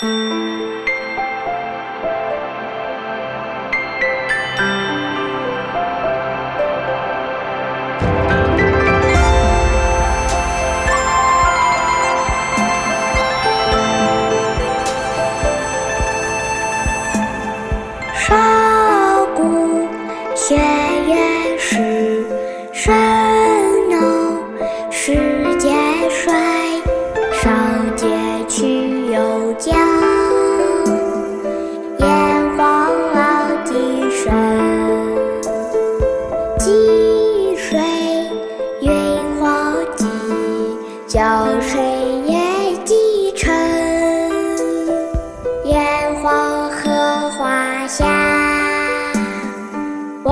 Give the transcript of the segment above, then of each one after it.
少浇水也几成。炎黄荷花香，我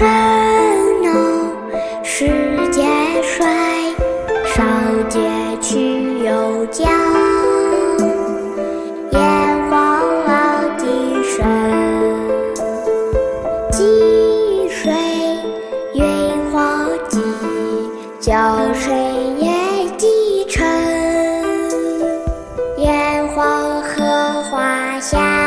人老世界衰，少杰去有家，炎黄老水，积水，云黄，浇水，也几沉，炎黄荷花夏。